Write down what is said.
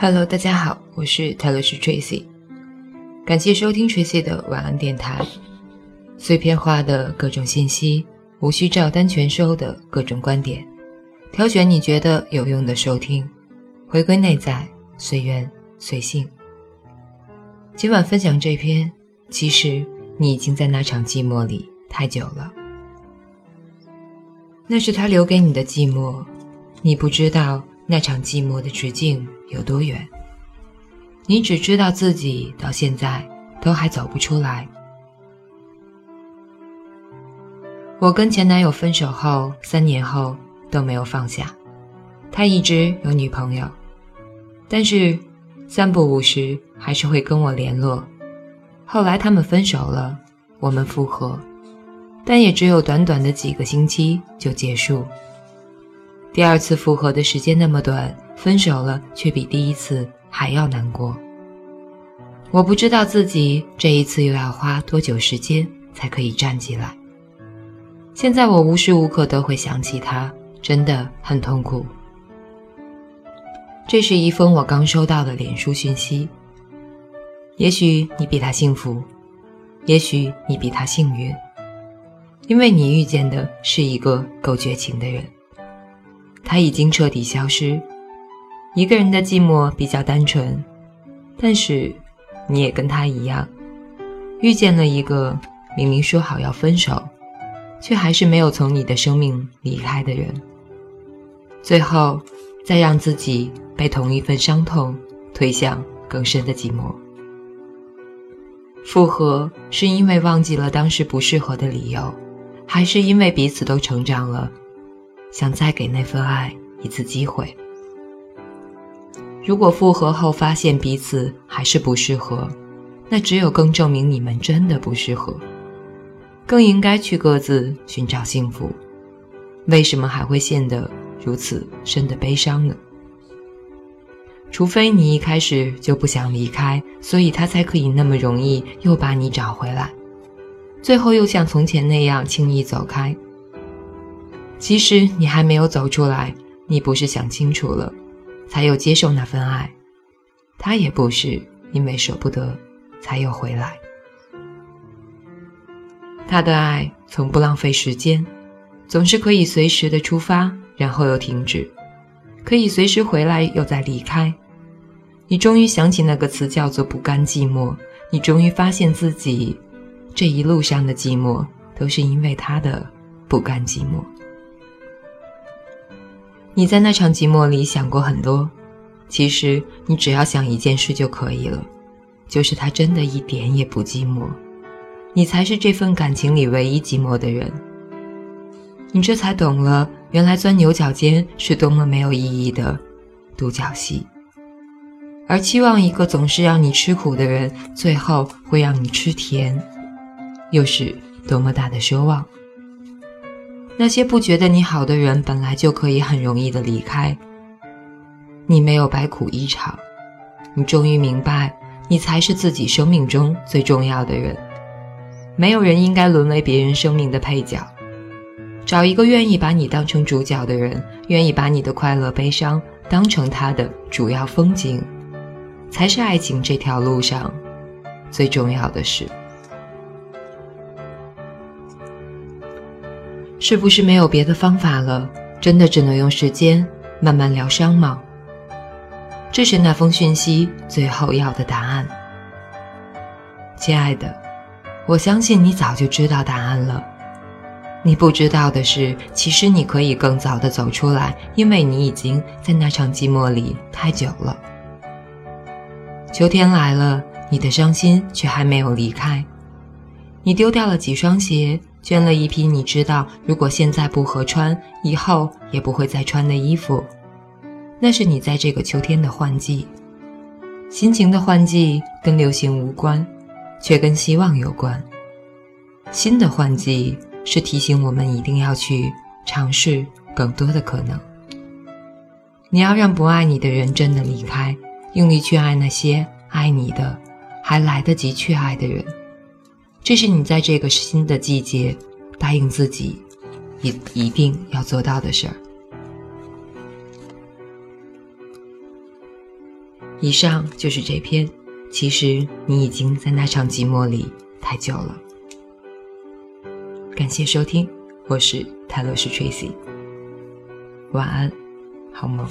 Hello，大家好，我是泰勒斯 Tracy，感谢收听 Tracy 的晚安电台。碎片化的各种信息，无需照单全收的各种观点，挑选你觉得有用的收听，回归内在，随缘随性。今晚分享这篇，其实你已经在那场寂寞里太久了，那是他留给你的寂寞，你不知道。那场寂寞的直径有多远？你只知道自己到现在都还走不出来。我跟前男友分手后，三年后都没有放下，他一直有女朋友，但是三不五时还是会跟我联络。后来他们分手了，我们复合，但也只有短短的几个星期就结束。第二次复合的时间那么短，分手了却比第一次还要难过。我不知道自己这一次又要花多久时间才可以站起来。现在我无时无刻都会想起他，真的很痛苦。这是一封我刚收到的脸书讯息。也许你比他幸福，也许你比他幸运，因为你遇见的是一个够绝情的人。他已经彻底消失，一个人的寂寞比较单纯，但是你也跟他一样，遇见了一个明明说好要分手，却还是没有从你的生命离开的人，最后再让自己被同一份伤痛推向更深的寂寞。复合是因为忘记了当时不适合的理由，还是因为彼此都成长了？想再给那份爱一次机会。如果复合后发现彼此还是不适合，那只有更证明你们真的不适合，更应该去各自寻找幸福。为什么还会陷得如此深的悲伤呢？除非你一开始就不想离开，所以他才可以那么容易又把你找回来，最后又像从前那样轻易走开。其实你还没有走出来，你不是想清楚了，才有接受那份爱，他也不是因为舍不得，才有回来。他的爱从不浪费时间，总是可以随时的出发，然后又停止，可以随时回来又再离开。你终于想起那个词叫做不甘寂寞，你终于发现自己这一路上的寂寞都是因为他的不甘寂寞。你在那场寂寞里想过很多，其实你只要想一件事就可以了，就是他真的一点也不寂寞，你才是这份感情里唯一寂寞的人。你这才懂了，原来钻牛角尖是多么没有意义的独角戏，而期望一个总是让你吃苦的人，最后会让你吃甜，又是多么大的奢望。那些不觉得你好的人，本来就可以很容易的离开。你没有白苦一场，你终于明白，你才是自己生命中最重要的人。没有人应该沦为别人生命的配角。找一个愿意把你当成主角的人，愿意把你的快乐悲伤当成他的主要风景，才是爱情这条路上最重要的事。是不是没有别的方法了？真的只能用时间慢慢疗伤吗？这是那封讯息最后要的答案。亲爱的，我相信你早就知道答案了。你不知道的是，其实你可以更早的走出来，因为你已经在那场寂寞里太久了。秋天来了，你的伤心却还没有离开。你丢掉了几双鞋。捐了一批你知道，如果现在不合穿，以后也不会再穿的衣服。那是你在这个秋天的换季，心情的换季跟流行无关，却跟希望有关。新的换季是提醒我们一定要去尝试更多的可能。你要让不爱你的人真的离开，用力去爱那些爱你的，还来得及去爱的人。这是你在这个新的季节答应自己一一定要做到的事儿。以上就是这篇。其实你已经在那场寂寞里太久了。感谢收听，我是泰勒斯 Tracy。晚安，好梦。